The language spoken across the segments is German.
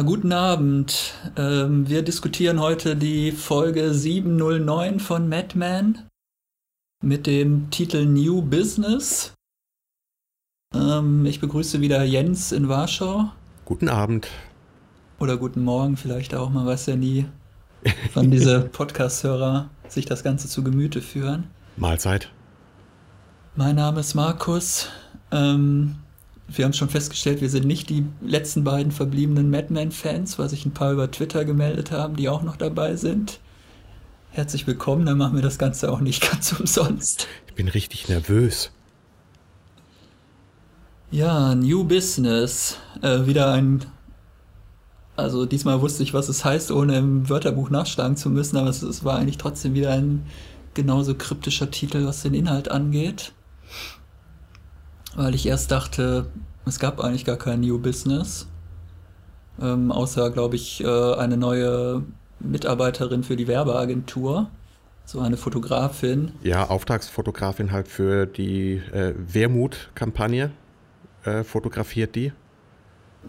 Ja, guten Abend. Ähm, wir diskutieren heute die Folge 709 von Madman mit dem Titel New Business. Ähm, ich begrüße wieder Jens in Warschau. Guten Abend. Oder guten Morgen vielleicht auch, man weiß ja nie, wann diese Podcast-Hörer sich das Ganze zu Gemüte führen. Mahlzeit. Mein Name ist Markus. Ähm, wir haben schon festgestellt, wir sind nicht die letzten beiden verbliebenen Madman-Fans, weil sich ein paar über Twitter gemeldet haben, die auch noch dabei sind. Herzlich willkommen, dann machen wir das Ganze auch nicht ganz umsonst. Ich bin richtig nervös. Ja, New Business. Äh, wieder ein. Also diesmal wusste ich, was es heißt, ohne im Wörterbuch nachschlagen zu müssen, aber es, es war eigentlich trotzdem wieder ein genauso kryptischer Titel, was den Inhalt angeht weil ich erst dachte, es gab eigentlich gar kein New Business. Ähm, außer, glaube ich, äh, eine neue Mitarbeiterin für die Werbeagentur. So eine Fotografin. Ja, Auftragsfotografin halt für die äh, Wermut-Kampagne. Äh, fotografiert die.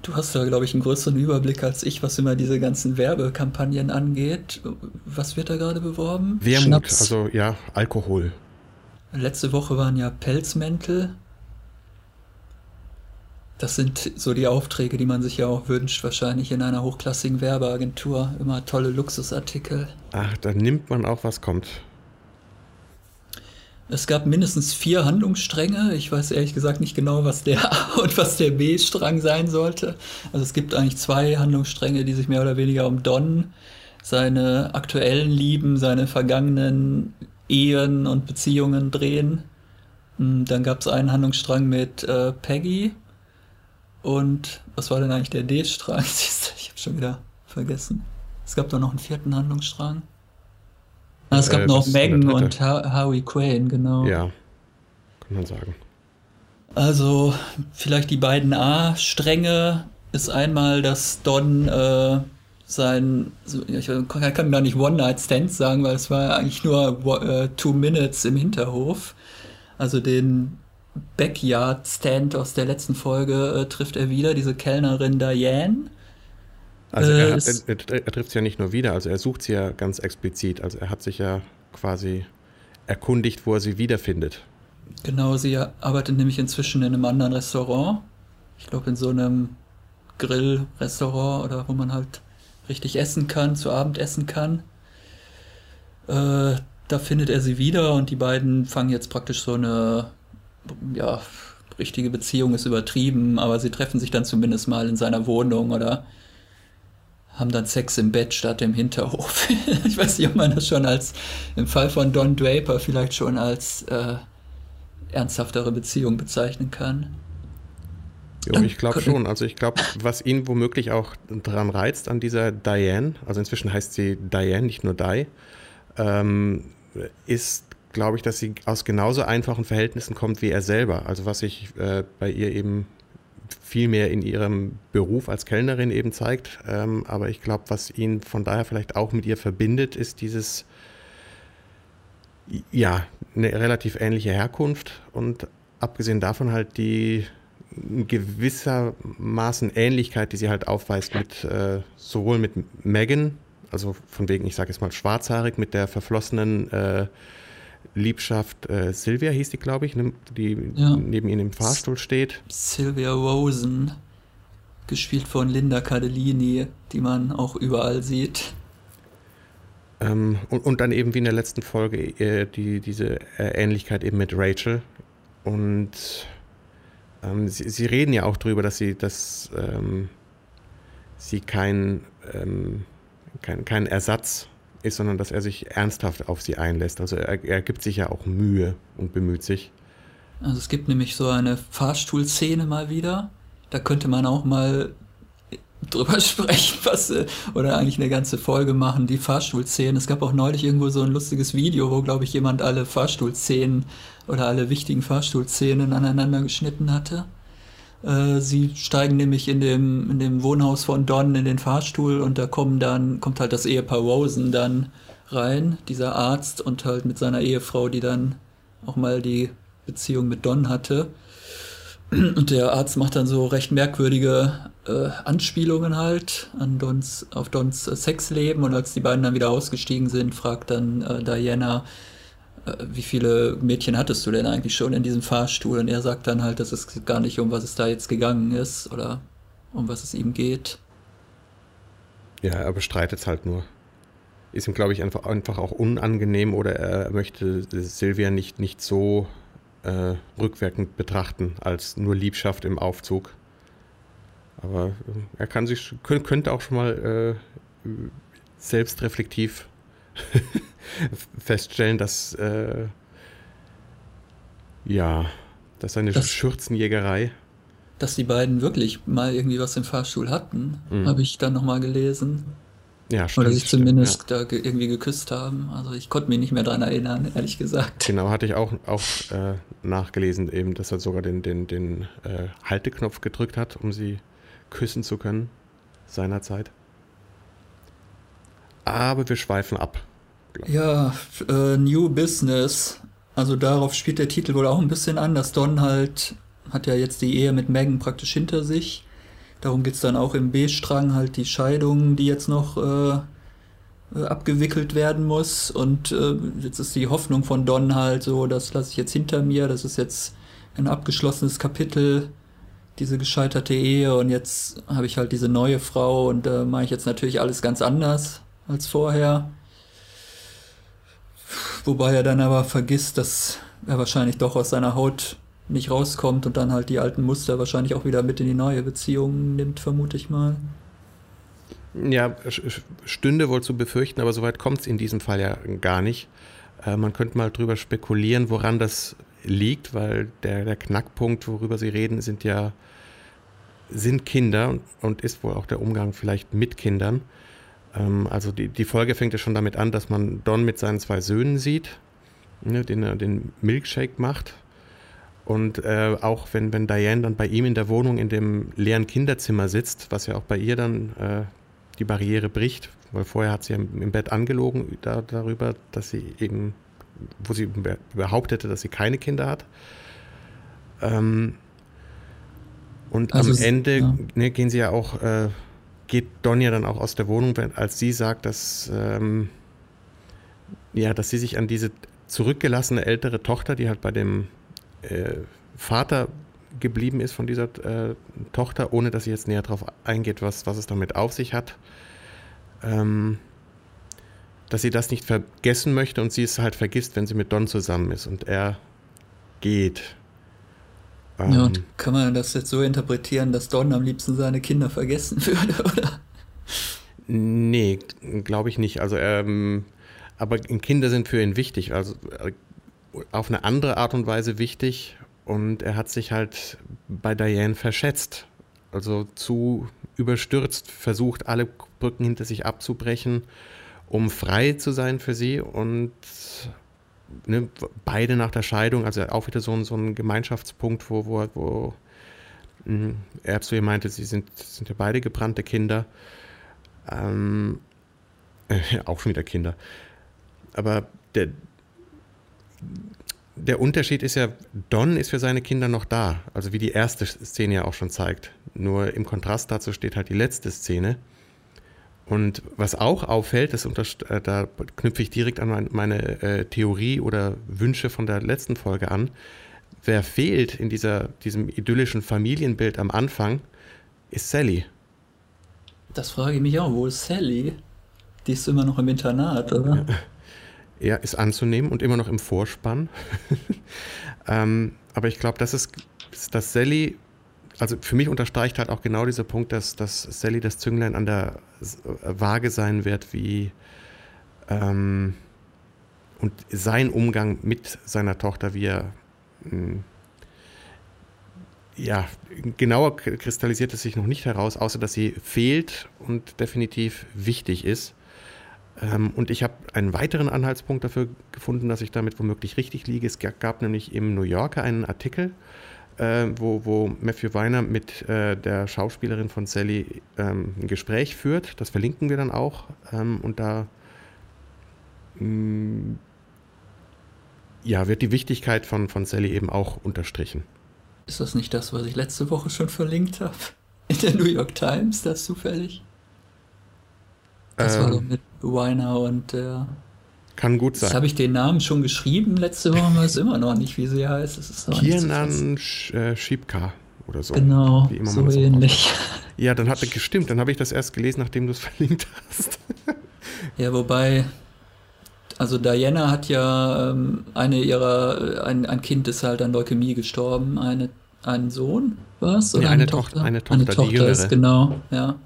Du hast da, glaube ich, einen größeren Überblick als ich, was immer diese ganzen Werbekampagnen angeht. Was wird da gerade beworben? Wermut, Schnaps. also ja, Alkohol. Letzte Woche waren ja Pelzmäntel. Das sind so die Aufträge, die man sich ja auch wünscht, wahrscheinlich in einer hochklassigen Werbeagentur. Immer tolle Luxusartikel. Ach, da nimmt man auch, was kommt. Es gab mindestens vier Handlungsstränge. Ich weiß ehrlich gesagt nicht genau, was der A und was der B-Strang sein sollte. Also es gibt eigentlich zwei Handlungsstränge, die sich mehr oder weniger um Don, seine aktuellen Lieben, seine vergangenen Ehen und Beziehungen drehen. Hm, dann gab es einen Handlungsstrang mit äh, Peggy, und was war denn eigentlich der D-Strang? Ich habe schon wieder vergessen. Es gab doch noch einen vierten Handlungsstrang. Ah, es gab äh, noch Megan und ha Harvey Quinn, genau. Ja, kann man sagen. Also, vielleicht die beiden A-Stränge ist einmal, dass Don äh, sein, ich kann gar nicht One-Night-Stand sagen, weil es war eigentlich nur äh, Two Minutes im Hinterhof. Also den Backyard Stand aus der letzten Folge äh, trifft er wieder, diese Kellnerin Diane. Also er, äh, er, er, er trifft sie ja nicht nur wieder, also er sucht sie ja ganz explizit. Also er hat sich ja quasi erkundigt, wo er sie wiederfindet. Genau, sie arbeitet nämlich inzwischen in einem anderen Restaurant. Ich glaube in so einem Grillrestaurant oder wo man halt richtig essen kann, zu Abend essen kann. Äh, da findet er sie wieder und die beiden fangen jetzt praktisch so eine ja, richtige Beziehung ist übertrieben, aber sie treffen sich dann zumindest mal in seiner Wohnung oder haben dann Sex im Bett statt im Hinterhof. ich weiß nicht, ob man das schon als, im Fall von Don Draper vielleicht schon als äh, ernsthaftere Beziehung bezeichnen kann. Jo, ich glaube schon. Also ich glaube, was ihn womöglich auch daran reizt an dieser Diane, also inzwischen heißt sie Diane, nicht nur Di, ähm, ist glaube ich, dass sie aus genauso einfachen Verhältnissen kommt wie er selber. Also was sich äh, bei ihr eben viel mehr in ihrem Beruf als Kellnerin eben zeigt. Ähm, aber ich glaube, was ihn von daher vielleicht auch mit ihr verbindet, ist dieses, ja, eine relativ ähnliche Herkunft und abgesehen davon halt die gewissermaßen Ähnlichkeit, die sie halt aufweist mit äh, sowohl mit Megan, also von wegen, ich sage jetzt mal schwarzhaarig, mit der verflossenen äh, Liebschaft äh, Sylvia hieß die, glaube ich, ne, die ja. neben ihnen im Fahrstuhl steht. Sylvia Rosen, gespielt von Linda Cardellini, die man auch überall sieht. Ähm, und, und, dann eben wie in der letzten Folge äh, die, diese äh, Ähnlichkeit eben mit Rachel. Und ähm, sie, sie, reden ja auch darüber, dass sie, dass, ähm, sie kein, ähm, kein, kein Ersatz ist, sondern dass er sich ernsthaft auf sie einlässt. Also er, er gibt sich ja auch Mühe und bemüht sich. Also es gibt nämlich so eine Fahrstuhlszene mal wieder. Da könnte man auch mal drüber sprechen, was äh, oder eigentlich eine ganze Folge machen, die Fahrstuhlszenen. Es gab auch neulich irgendwo so ein lustiges Video, wo glaube ich jemand alle Fahrstuhlszenen oder alle wichtigen Fahrstuhlszenen aneinander geschnitten hatte. Äh, sie steigen nämlich in dem, in dem Wohnhaus von Don in den Fahrstuhl und da kommen dann, kommt halt das Ehepaar Rosen dann rein, dieser Arzt und halt mit seiner Ehefrau, die dann auch mal die Beziehung mit Don hatte. Und der Arzt macht dann so recht merkwürdige äh, Anspielungen halt an Dons, auf Dons Sexleben. Und als die beiden dann wieder ausgestiegen sind, fragt dann äh, Diana, wie viele Mädchen hattest du denn eigentlich schon in diesem Fahrstuhl? Und er sagt dann halt, dass es gar nicht um was es da jetzt gegangen ist oder um was es ihm geht. Ja, er bestreitet es halt nur. Ist ihm, glaube ich, einfach, einfach auch unangenehm oder er möchte Silvia nicht, nicht so äh, rückwirkend betrachten als nur Liebschaft im Aufzug. Aber äh, er kann sich, könnte auch schon mal äh, selbstreflektiv feststellen, dass äh, ja, dass seine das, Schürzenjägerei. Dass die beiden wirklich mal irgendwie was im Fahrstuhl hatten, mhm. habe ich dann nochmal gelesen. Ja, stimmt. Oder sich zumindest stimmt, ja. da ge irgendwie geküsst haben. Also ich konnte mich nicht mehr daran erinnern, ehrlich gesagt. Genau, hatte ich auch, auch äh, nachgelesen, eben, dass er sogar den, den, den äh, Halteknopf gedrückt hat, um sie küssen zu können, seinerzeit. Aber wir schweifen ab. Ja, äh, New Business. Also darauf spielt der Titel wohl auch ein bisschen an, dass Don halt hat ja jetzt die Ehe mit Megan praktisch hinter sich Darum geht es dann auch im B-Strang halt die Scheidung, die jetzt noch äh, äh, abgewickelt werden muss. Und äh, jetzt ist die Hoffnung von Don halt so, das lasse ich jetzt hinter mir, das ist jetzt ein abgeschlossenes Kapitel, diese gescheiterte Ehe. Und jetzt habe ich halt diese neue Frau und da äh, mache ich jetzt natürlich alles ganz anders als vorher. Wobei er dann aber vergisst, dass er wahrscheinlich doch aus seiner Haut nicht rauskommt und dann halt die alten Muster wahrscheinlich auch wieder mit in die neue Beziehung nimmt, vermute ich mal. Ja, stünde wohl zu befürchten, aber soweit kommt es in diesem Fall ja gar nicht. Äh, man könnte mal drüber spekulieren, woran das liegt, weil der, der Knackpunkt, worüber Sie reden, sind ja sind Kinder und ist wohl auch der Umgang vielleicht mit Kindern. Ähm, also die, die Folge fängt ja schon damit an, dass man Don mit seinen zwei Söhnen sieht, ne, den er den Milkshake macht und äh, auch wenn, wenn Diane dann bei ihm in der Wohnung in dem leeren Kinderzimmer sitzt, was ja auch bei ihr dann äh, die Barriere bricht, weil vorher hat sie im, im Bett angelogen da, darüber, dass sie eben, wo sie behauptete, dass sie keine Kinder hat. Ähm, und also am Ende ja. ne, gehen sie ja auch, äh, geht Donja dann auch aus der Wohnung, als sie sagt, dass, ähm, ja, dass sie sich an diese zurückgelassene ältere Tochter, die halt bei dem äh, Vater geblieben ist von dieser äh, Tochter, ohne dass sie jetzt näher darauf eingeht, was, was es damit auf sich hat. Ähm, dass sie das nicht vergessen möchte und sie es halt vergisst, wenn sie mit Don zusammen ist und er geht. Ähm, ja, und kann man das jetzt so interpretieren, dass Don am liebsten seine Kinder vergessen würde, oder? Nee, glaube ich nicht. Also, ähm, aber Kinder sind für ihn wichtig. Also äh, auf eine andere Art und Weise wichtig und er hat sich halt bei Diane verschätzt. Also zu überstürzt, versucht alle Brücken hinter sich abzubrechen, um frei zu sein für sie und ne, beide nach der Scheidung, also auch wieder so ein, so ein Gemeinschaftspunkt, wo, wo, wo mh, hm, zu ihr meinte, sie sind, sind ja beide gebrannte Kinder. Ähm, äh, auch schon wieder Kinder. Aber der, der Unterschied ist ja, Don ist für seine Kinder noch da, also wie die erste Szene ja auch schon zeigt. Nur im Kontrast dazu steht halt die letzte Szene. Und was auch auffällt, das äh, da knüpfe ich direkt an meine äh, Theorie oder Wünsche von der letzten Folge an. Wer fehlt in dieser, diesem idyllischen Familienbild am Anfang, ist Sally. Das frage ich mich auch. Wo ist Sally? Die ist immer noch im Internat, oder? Ja ja, ist anzunehmen und immer noch im Vorspann. ähm, aber ich glaube, das ist, dass Sally, also für mich unterstreicht halt auch genau dieser Punkt, dass, dass Sally das Zünglein an der Waage sein wird, wie ähm, und sein Umgang mit seiner Tochter, wie er mh, hm, ja, genauer kristallisiert es sich noch nicht heraus, außer dass sie fehlt und definitiv wichtig ist. Ähm, und ich habe einen weiteren Anhaltspunkt dafür gefunden, dass ich damit womöglich richtig liege. Es gab nämlich im New Yorker einen Artikel, äh, wo, wo Matthew Weiner mit äh, der Schauspielerin von Sally ähm, ein Gespräch führt. Das verlinken wir dann auch. Ähm, und da mh, mm, ja, wird die Wichtigkeit von, von Sally eben auch unterstrichen. Ist das nicht das, was ich letzte Woche schon verlinkt habe? In der New York Times, das zufällig? Das ähm, war doch mit Weiner und der. Kann gut sein. Jetzt habe ich den Namen schon geschrieben, letzte Woche weiß immer noch nicht, wie sie heißt. Das ist Kiernan äh, Schiebka oder so. Genau, so ähnlich. Ja, dann hat er gestimmt. Dann habe ich das erst gelesen, nachdem du es verlinkt hast. ja, wobei, also Diana hat ja ähm, eine ihrer, ein, ein Kind ist halt an Leukämie gestorben, eine, ein Sohn, was? Oder nee, eine, eine, Tochter, eine Tochter, eine Tochter die jüngere. Ist, genau, ja.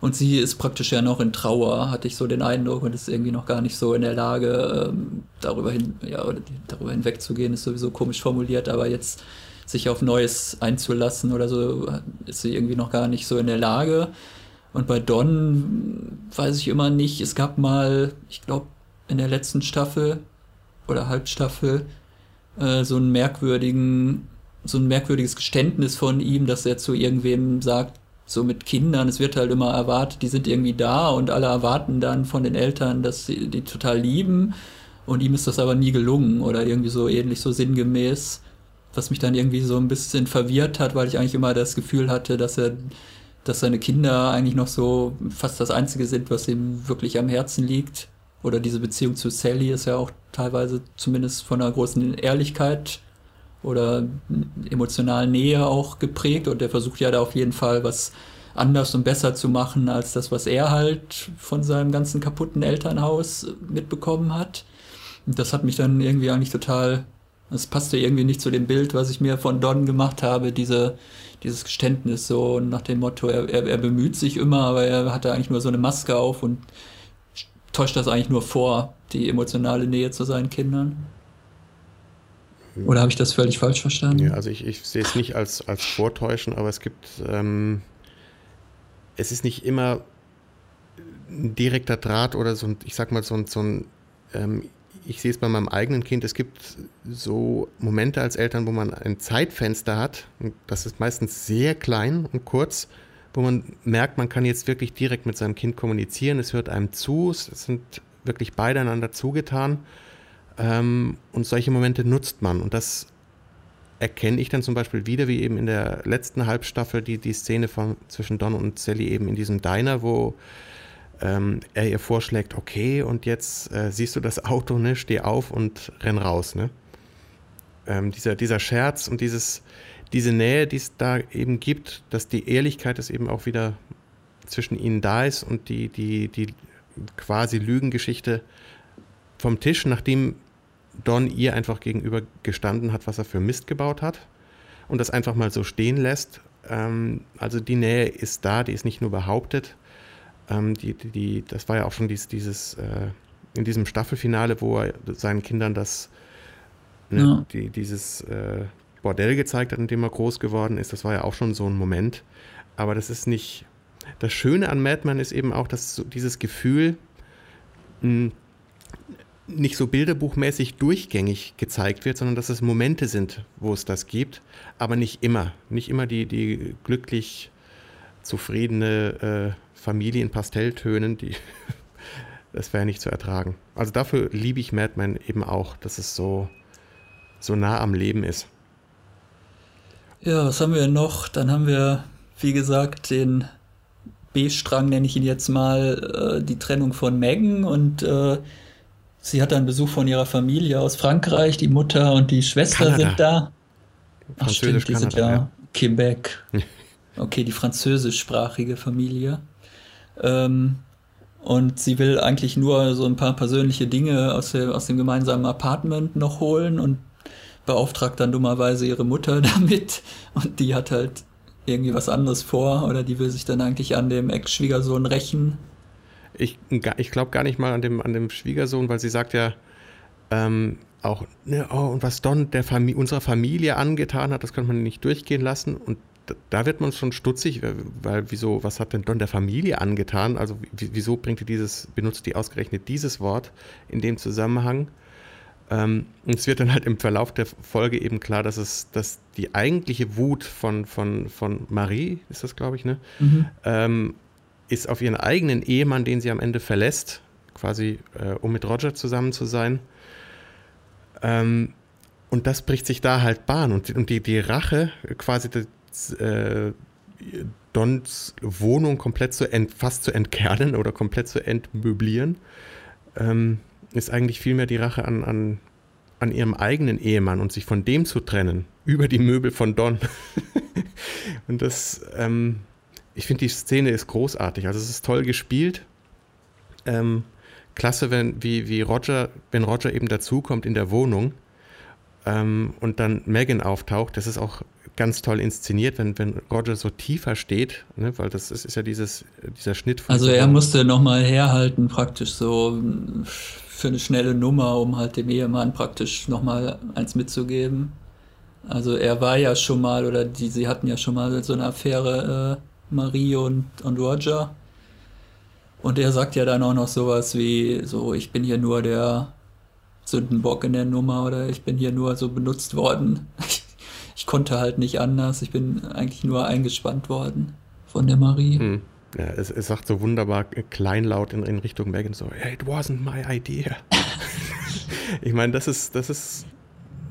Und sie ist praktisch ja noch in Trauer, hatte ich so den Eindruck, und ist irgendwie noch gar nicht so in der Lage, ähm, darüber hin, ja, darüber hinwegzugehen, ist sowieso komisch formuliert, aber jetzt sich auf Neues einzulassen oder so, ist sie irgendwie noch gar nicht so in der Lage. Und bei Don weiß ich immer nicht, es gab mal, ich glaube, in der letzten Staffel oder Halbstaffel äh, so einen merkwürdigen, so ein merkwürdiges Geständnis von ihm, dass er zu irgendwem sagt, so mit Kindern, es wird halt immer erwartet, die sind irgendwie da und alle erwarten dann von den Eltern, dass sie die total lieben und ihm ist das aber nie gelungen oder irgendwie so ähnlich so sinngemäß was mich dann irgendwie so ein bisschen verwirrt hat, weil ich eigentlich immer das Gefühl hatte, dass er, dass seine Kinder eigentlich noch so fast das Einzige sind, was ihm wirklich am Herzen liegt. Oder diese Beziehung zu Sally ist ja auch teilweise zumindest von einer großen Ehrlichkeit oder emotionalen Nähe auch geprägt und der versucht ja da auf jeden Fall was anders und besser zu machen als das, was er halt von seinem ganzen kaputten Elternhaus mitbekommen hat. Und das hat mich dann irgendwie eigentlich total das passte irgendwie nicht zu dem Bild, was ich mir von Don gemacht habe, diese, dieses Geständnis so nach dem Motto, er, er, er bemüht sich immer, aber er hatte eigentlich nur so eine Maske auf und täuscht das eigentlich nur vor, die emotionale Nähe zu seinen Kindern. Oder habe ich das völlig falsch verstanden? Ja, also ich, ich sehe es nicht als, als Vortäuschen, aber es gibt, ähm, es ist nicht immer ein direkter Draht oder so ein, ich sag mal, so ein, so ein ähm, ich sehe es bei meinem eigenen Kind, es gibt so Momente als Eltern, wo man ein Zeitfenster hat, das ist meistens sehr klein und kurz, wo man merkt, man kann jetzt wirklich direkt mit seinem Kind kommunizieren, es hört einem zu, es sind wirklich beide einander zugetan ähm, und solche Momente nutzt man und das erkenne ich dann zum Beispiel wieder, wie eben in der letzten Halbstaffel die, die Szene von, zwischen Don und Sally eben in diesem Diner, wo ähm, er ihr vorschlägt, okay, und jetzt äh, siehst du das Auto, ne, steh auf und renn raus, ne? Ähm, dieser, dieser Scherz und dieses, diese Nähe, die es da eben gibt, dass die Ehrlichkeit es eben auch wieder zwischen ihnen da ist und die, die, die quasi Lügengeschichte vom Tisch, nachdem Don ihr einfach gegenüber gestanden hat, was er für Mist gebaut hat und das einfach mal so stehen lässt. Ähm, also die Nähe ist da, die ist nicht nur behauptet, ähm, die, die, die, das war ja auch schon dies, dieses, äh, in diesem Staffelfinale, wo er seinen Kindern das, ne, ja. die, dieses äh, Bordell gezeigt hat, in dem er groß geworden ist. Das war ja auch schon so ein Moment. Aber das ist nicht. Das Schöne an Madman ist eben auch, dass so dieses Gefühl mh, hm, nicht so bilderbuchmäßig durchgängig gezeigt wird, sondern dass es Momente sind, wo es das gibt, aber nicht immer. Nicht immer die, die glücklich zufriedene äh, Familie in Pastelltönen, die das wäre nicht zu ertragen. Also dafür liebe ich Mad Men eben auch, dass es so, so nah am Leben ist. Ja, was haben wir noch? Dann haben wir, wie gesagt, den B-Strang, nenne ich ihn jetzt mal, äh, die Trennung von Megan und äh, sie hat einen Besuch von ihrer Familie aus Frankreich. Die Mutter und die Schwester Kanada. sind da. Ach stimmt, die Kanada, sind ja, ja. Quebec. Okay, die französischsprachige Familie. Ähm, und sie will eigentlich nur so ein paar persönliche Dinge aus, der, aus dem gemeinsamen Apartment noch holen und beauftragt dann dummerweise ihre Mutter damit. Und die hat halt irgendwie was anderes vor oder die will sich dann eigentlich an dem Ex-Schwiegersohn rächen. Ich, ich glaube gar nicht mal an dem, an dem Schwiegersohn, weil sie sagt ja ähm, auch, ne, oh, und was Don der Familie, unserer Familie angetan hat, das könnte man nicht durchgehen lassen. Und da wird man schon stutzig, weil wieso, was hat denn Don der Familie angetan? Also wieso bringt ihr dieses, benutzt die ausgerechnet dieses Wort in dem Zusammenhang? Ähm, und es wird dann halt im Verlauf der Folge eben klar, dass es, dass die eigentliche Wut von, von, von Marie, ist das, glaube ich, ne? Mhm. Ähm, ist auf ihren eigenen Ehemann, den sie am Ende verlässt, quasi äh, um mit Roger zusammen zu sein. Ähm, und das bricht sich da halt Bahn. Und, und die, die Rache, quasi das, äh, Dons Wohnung komplett zu ent, fast zu entkernen oder komplett zu entmöblieren, ähm, ist eigentlich vielmehr die Rache an, an, an ihrem eigenen Ehemann und sich von dem zu trennen, über die Möbel von Don. und das, ähm, ich finde, die Szene ist großartig. Also es ist toll gespielt. Ähm, klasse, wenn, wie, wie Roger, wenn Roger eben dazukommt in der Wohnung ähm, und dann Megan auftaucht. Das ist auch ganz toll inszeniert, wenn, wenn Roger so tiefer steht, ne, weil das ist, ist ja dieses, dieser Schnitt. Von also er musste nochmal herhalten, praktisch so für eine schnelle Nummer, um halt dem Ehemann praktisch nochmal eins mitzugeben. Also er war ja schon mal, oder die, sie hatten ja schon mal so eine Affäre, äh, Marie und, und Roger. Und er sagt ja dann auch noch sowas wie, so, ich bin hier nur der Sündenbock in der Nummer oder ich bin hier nur so benutzt worden. Ich, ich konnte halt nicht anders. Ich bin eigentlich nur eingespannt worden von der Marie. Hm. Ja, es, es, sagt so wunderbar kleinlaut in, in Richtung Megan so, it wasn't my idea. ich meine, das ist, das ist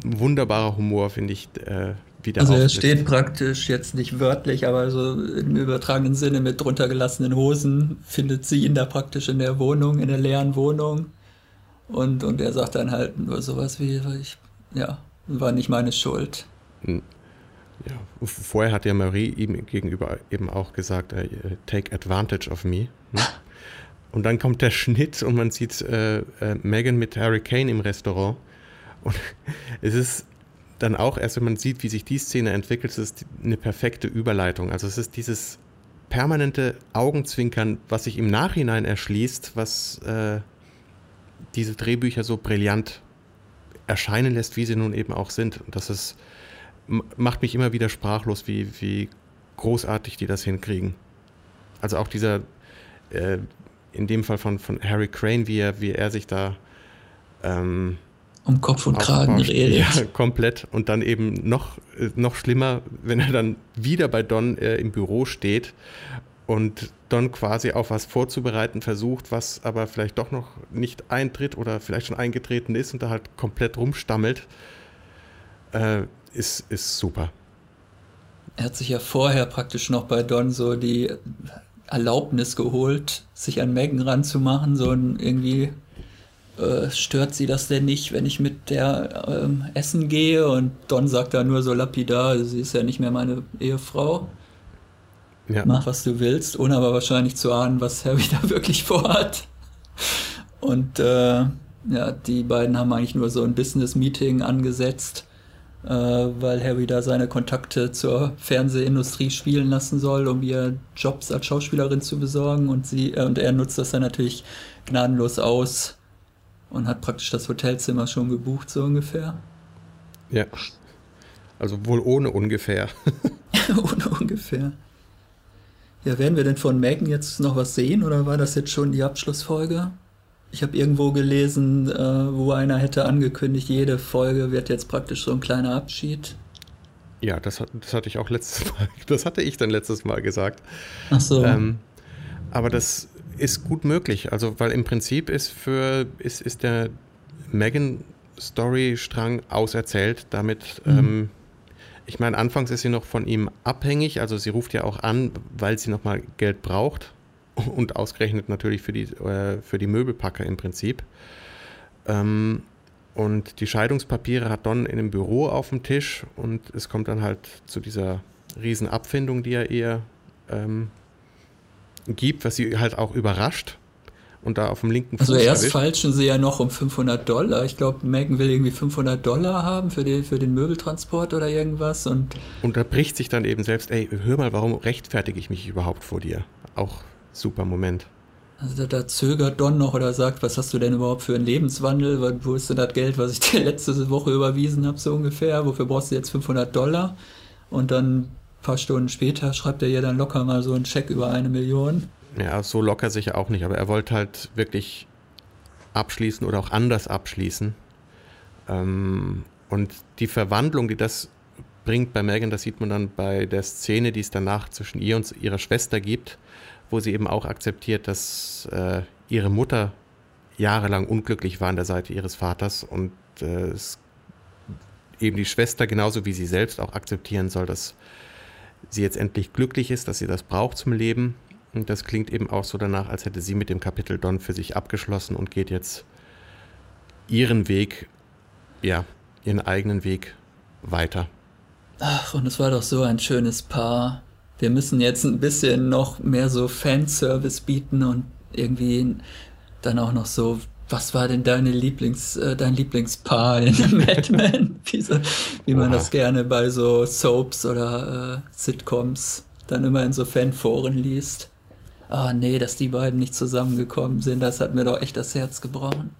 wunderbarer Humor, finde ich, äh, wieder Also er steht praktisch jetzt nicht wörtlich, aber so im übertragenen Sinne mit drunter gelassenen Hosen findet sie ihn da praktisch in der Wohnung, in der leeren Wohnung. Und, und er sagt dann halt nur sowas wie, ich, ja, war nicht meine Schuld. Hm. Ja, vorher hat ja Marie ihm gegenüber eben auch gesagt, uh, take advantage of me. Hm? Und dann kommt der Schnitt und man sieht äh, äh, Megan mit Harry Kane im Restaurant. Und es ist dann auch erst, wenn man sieht, wie sich die Szene entwickelt, es ist eine perfekte Überleitung. Also es ist dieses permanente Augenzwinkern, was sich im Nachhinein erschließt, was äh, diese Drehbücher so brillant erscheinen lässt, wie sie nun eben auch sind. Und das ist, macht mich immer wieder sprachlos, wie, wie großartig die das hinkriegen. Also auch dieser, äh, in dem Fall von, von Harry Crane, wie er, wie er sich da ähm, um Kopf und Kragen redet. Ja, komplett. Und dann eben noch, äh, noch schlimmer, wenn er dann wieder bei Don äh, im Büro steht und Don quasi auf was vorzubereiten versucht, was aber vielleicht doch noch nicht eintritt oder vielleicht schon eingetreten ist und da halt komplett rumstammelt, äh, ist, ist super. Er hat sich ja vorher praktisch noch bei Don so die Erlaubnis geholt, sich an Megan ranzumachen, so ein irgendwie äh, stört sie das denn nicht, wenn ich mit der ähm, essen gehe? Und Don sagt da nur so lapidar, sie ist ja nicht mehr meine Ehefrau. Ja. Mach, was du willst, ohne aber wahrscheinlich zu ahnen, was Harry da wirklich vorhat. Und äh, ja, die beiden haben eigentlich nur so ein Business-Meeting angesetzt, äh, weil Harry da seine Kontakte zur Fernsehindustrie spielen lassen soll, um ihr Jobs als Schauspielerin zu besorgen. Und, sie, äh, und er nutzt das dann natürlich gnadenlos aus und hat praktisch das Hotelzimmer schon gebucht, so ungefähr. Ja. Also wohl ohne ungefähr. ohne ungefähr. Ja, werden wir denn von Megan jetzt noch was sehen oder war das jetzt schon die Abschlussfolge? Ich habe irgendwo gelesen, äh, wo einer hätte angekündigt, jede Folge wird jetzt praktisch so ein kleiner Abschied. Ja, das, hat, das hatte ich auch letztes Mal, das hatte ich dann letztes Mal gesagt. Ach so. Ähm, aber das ist gut möglich, also weil im Prinzip ist für ist, ist der Megan Story-Strang auserzählt. Damit mhm. ähm, ich meine, anfangs ist sie noch von ihm abhängig, also sie ruft ja auch an, weil sie nochmal Geld braucht und ausgerechnet natürlich für die, äh, für die Möbelpacker im Prinzip. Ähm, und die Scheidungspapiere hat Don in einem Büro auf dem Tisch und es kommt dann halt zu dieser Riesenabfindung, die er ihr ähm, gibt, was sie halt auch überrascht und da auf dem linken Fuß Also erst erwischt. falschen sie ja noch um 500 Dollar. Ich glaube, Megan will irgendwie 500 Dollar haben für den, für den Möbeltransport oder irgendwas. Und, und da bricht sich dann eben selbst, ey, hör mal, warum rechtfertige ich mich überhaupt vor dir? Auch super Moment. Also da, da, zögert Don noch oder sagt, was hast du denn überhaupt für einen Lebenswandel? Wo ist denn das Geld, was ich dir letzte Woche überwiesen habe, so ungefähr? Wofür brauchst du jetzt 500 Dollar? Und dann ein paar Stunden später schreibt er ihr dann locker mal so einen Scheck über eine Million. Ja, so locker sicher auch nicht, aber er wollte halt wirklich abschließen oder auch anders abschließen. Ähm, und die Verwandlung, die das bringt bei Megan, das sieht man dann bei der Szene, die es danach zwischen ihr und ihrer Schwester gibt, wo sie eben auch akzeptiert, dass äh, ihre Mutter jahrelang unglücklich war an der Seite ihres Vaters und äh, es eben die Schwester genauso wie sie selbst auch akzeptieren soll, dass sie jetzt endlich glücklich ist, dass sie das braucht zum Leben. Und das klingt eben auch so danach, als hätte sie mit dem Kapitel Don für sich abgeschlossen und geht jetzt ihren Weg, ja, ihren eigenen Weg weiter. Ach, und es war doch so ein schönes Paar. Wir müssen jetzt ein bisschen noch mehr so Fanservice bieten und irgendwie dann auch noch so, was war denn deine Lieblings, äh, dein Lieblingspaar in Mad Men? wie, so, wie man das gerne bei so Soaps oder äh, Sitcoms dann immer in so Fanforen liest. Ah, nee, dass die beiden nicht zusammengekommen sind, das hat mir doch echt das Herz gebrochen.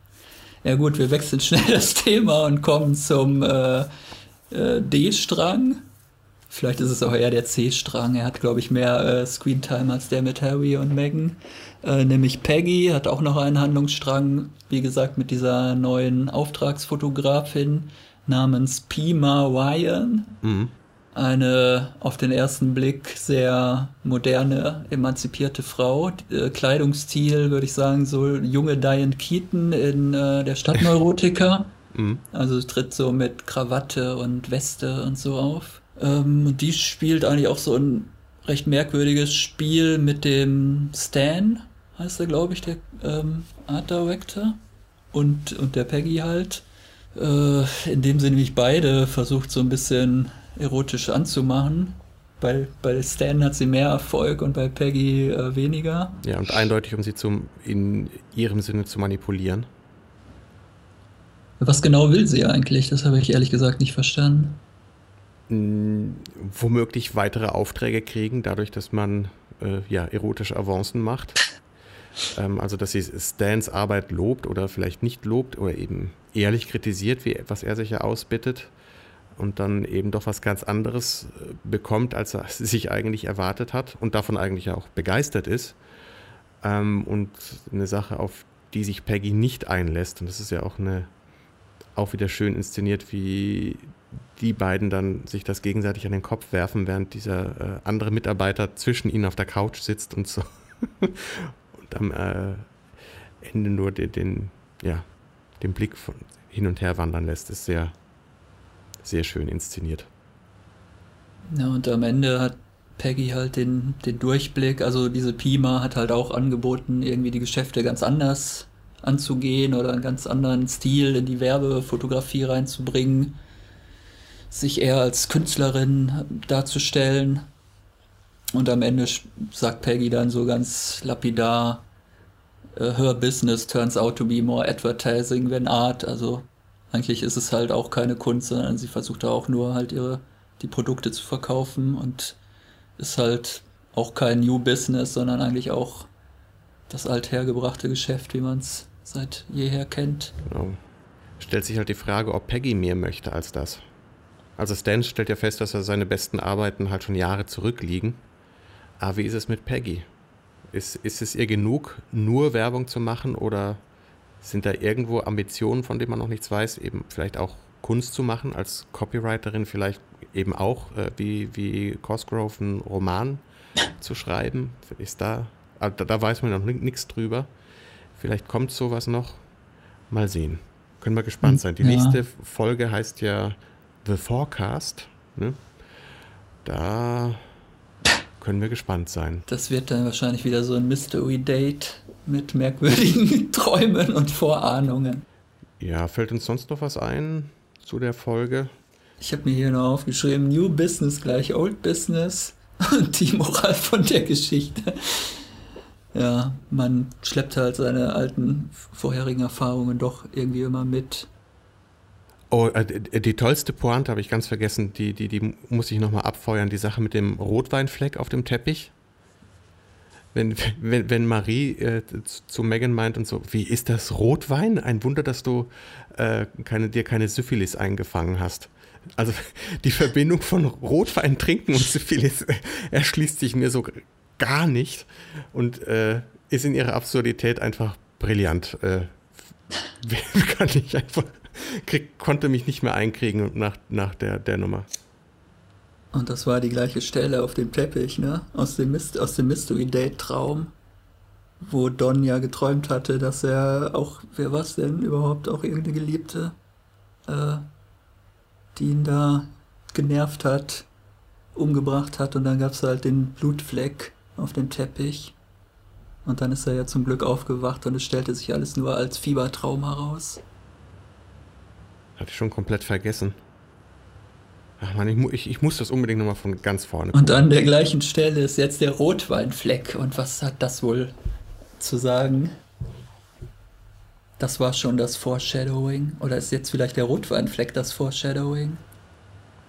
Ja gut, wir wechseln schnell das Thema und kommen zum äh, äh, D-Strang. Vielleicht ist es auch eher der C-Strang. Er hat, glaube ich, mehr äh, Screentime als der mit Harry und Meghan. Äh, nämlich Peggy hat auch noch einen Handlungsstrang, wie gesagt, mit dieser neuen Auftragsfotografin namens Pima Ryan. Mhm. Eine auf den ersten Blick sehr moderne, emanzipierte Frau. Äh, Kleidungsstil, würde ich sagen, so junge Diane Keaton in äh, der Stadtneurotiker. Mhm. Also tritt so mit Krawatte und Weste und so auf. Ähm, die spielt eigentlich auch so ein recht merkwürdiges Spiel mit dem Stan, heißt er, glaube ich, der ähm, Art Director. Und, und der Peggy halt. Äh, indem sie nämlich beide versucht, so ein bisschen erotisch anzumachen. Bei, bei Stan hat sie mehr Erfolg und bei Peggy äh, weniger. Ja, und eindeutig, um sie zum, in ihrem Sinne zu manipulieren. Was genau will sie eigentlich? Das habe ich ehrlich gesagt nicht verstanden. Womöglich weitere Aufträge kriegen, dadurch, dass man äh, ja, erotische Avancen macht. Ähm, also, dass sie Stans Arbeit lobt oder vielleicht nicht lobt oder eben ehrlich kritisiert, wie, was er sich ja ausbittet und dann eben doch was ganz anderes äh, bekommt, als er sich eigentlich erwartet hat und davon eigentlich auch begeistert ist. Ähm, und eine Sache, auf die sich Peggy nicht einlässt. Und das ist ja auch eine auch wieder schön inszeniert, wie die beiden dann sich das gegenseitig an den Kopf werfen, während dieser äh, andere Mitarbeiter zwischen ihnen auf der Couch sitzt und so. und am äh, Ende nur den, den, ja, den Blick von hin und her wandern lässt, ist sehr, sehr schön inszeniert. Ja, und am Ende hat Peggy halt den, den Durchblick, also diese Pima hat halt auch angeboten, irgendwie die Geschäfte ganz anders anzugehen oder einen ganz anderen Stil in die Werbefotografie reinzubringen, sich eher als Künstlerin darzustellen. Und am Ende sagt Peggy dann so ganz lapidar, äh, her business turns out to be more advertising than art. Also eigentlich ist es halt auch keine Kunst, sondern sie versucht da auch nur halt ihre die Produkte zu verkaufen und ist halt auch kein New Business, sondern eigentlich auch das althergebrachte Geschäft, wie man es seit jeher kennt. Genau. Stellt sich halt die Frage, ob Peggy mehr möchte als das. Also Stan stellt ja fest, dass er seine besten Arbeiten halt schon Jahre zurückliegen. Aber wie ist es mit Peggy? Ist, ist es ihr genug, nur Werbung zu machen oder sind da irgendwo Ambitionen, von denen man noch nichts weiß, eben vielleicht auch Kunst zu machen, als Copywriterin vielleicht eben auch äh, wie, wie Cosgrove einen Roman zu schreiben? Ist da, da, da weiß man noch nichts drüber. Vielleicht kommt sowas noch. Mal sehen. Können wir gespannt hm, sein. Die ja. nächste Folge heißt ja The Forecast. Ne? Da können wir gespannt sein. Das wird dann wahrscheinlich wieder so ein Mystery Date mit merkwürdigen Träumen und Vorahnungen. Ja, fällt uns sonst noch was ein zu der Folge? Ich habe mir hier noch aufgeschrieben, New Business gleich Old Business und die Moral von der Geschichte ja, man schleppt halt seine alten vorherigen Erfahrungen doch irgendwie immer mit. Oh, äh, die tollste Pointe habe ich ganz vergessen, die, die, die muss ich nochmal abfeuern, die Sache mit dem Rotweinfleck auf dem Teppich. Wenn, wenn, wenn Marie äh, zu Megan meint und so, wie ist das Rotwein? Ein Wunder, dass du äh, keine, dir keine Syphilis eingefangen hast. Also die Verbindung von Rotwein trinken und Syphilis erschließt sich mir so gar nicht und äh, ist in ihrer Absurdität einfach brillant. Äh, kann ich einfach, krieg, konnte mich nicht mehr einkriegen nach, nach der, der Nummer. Und das war die gleiche Stelle auf dem Teppich, ne? Aus dem, Myst aus dem Mystery Date Traum, wo Don ja geträumt hatte, dass er auch, wer war es denn überhaupt, auch irgendeine Geliebte äh, die ihn da genervt hat, umgebracht hat und dann gab es halt den Blutfleck auf dem Teppich. Und dann ist er ja zum Glück aufgewacht und es stellte sich alles nur als Fiebertraum heraus. Hatte ich schon komplett vergessen. Ach man, ich, ich, ich, muss das unbedingt nochmal von ganz vorne gucken. Und an der gleichen Stelle ist jetzt der Rotweinfleck. Und was hat das wohl zu sagen? Das war schon das Foreshadowing. Oder ist jetzt vielleicht der Rotweinfleck das Foreshadowing?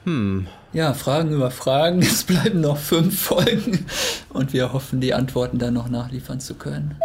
Hm. Ja, Fragen über Fragen. Es bleiben noch fünf Folgen. Und wir hoffen, die Antworten dann noch nachliefern zu können.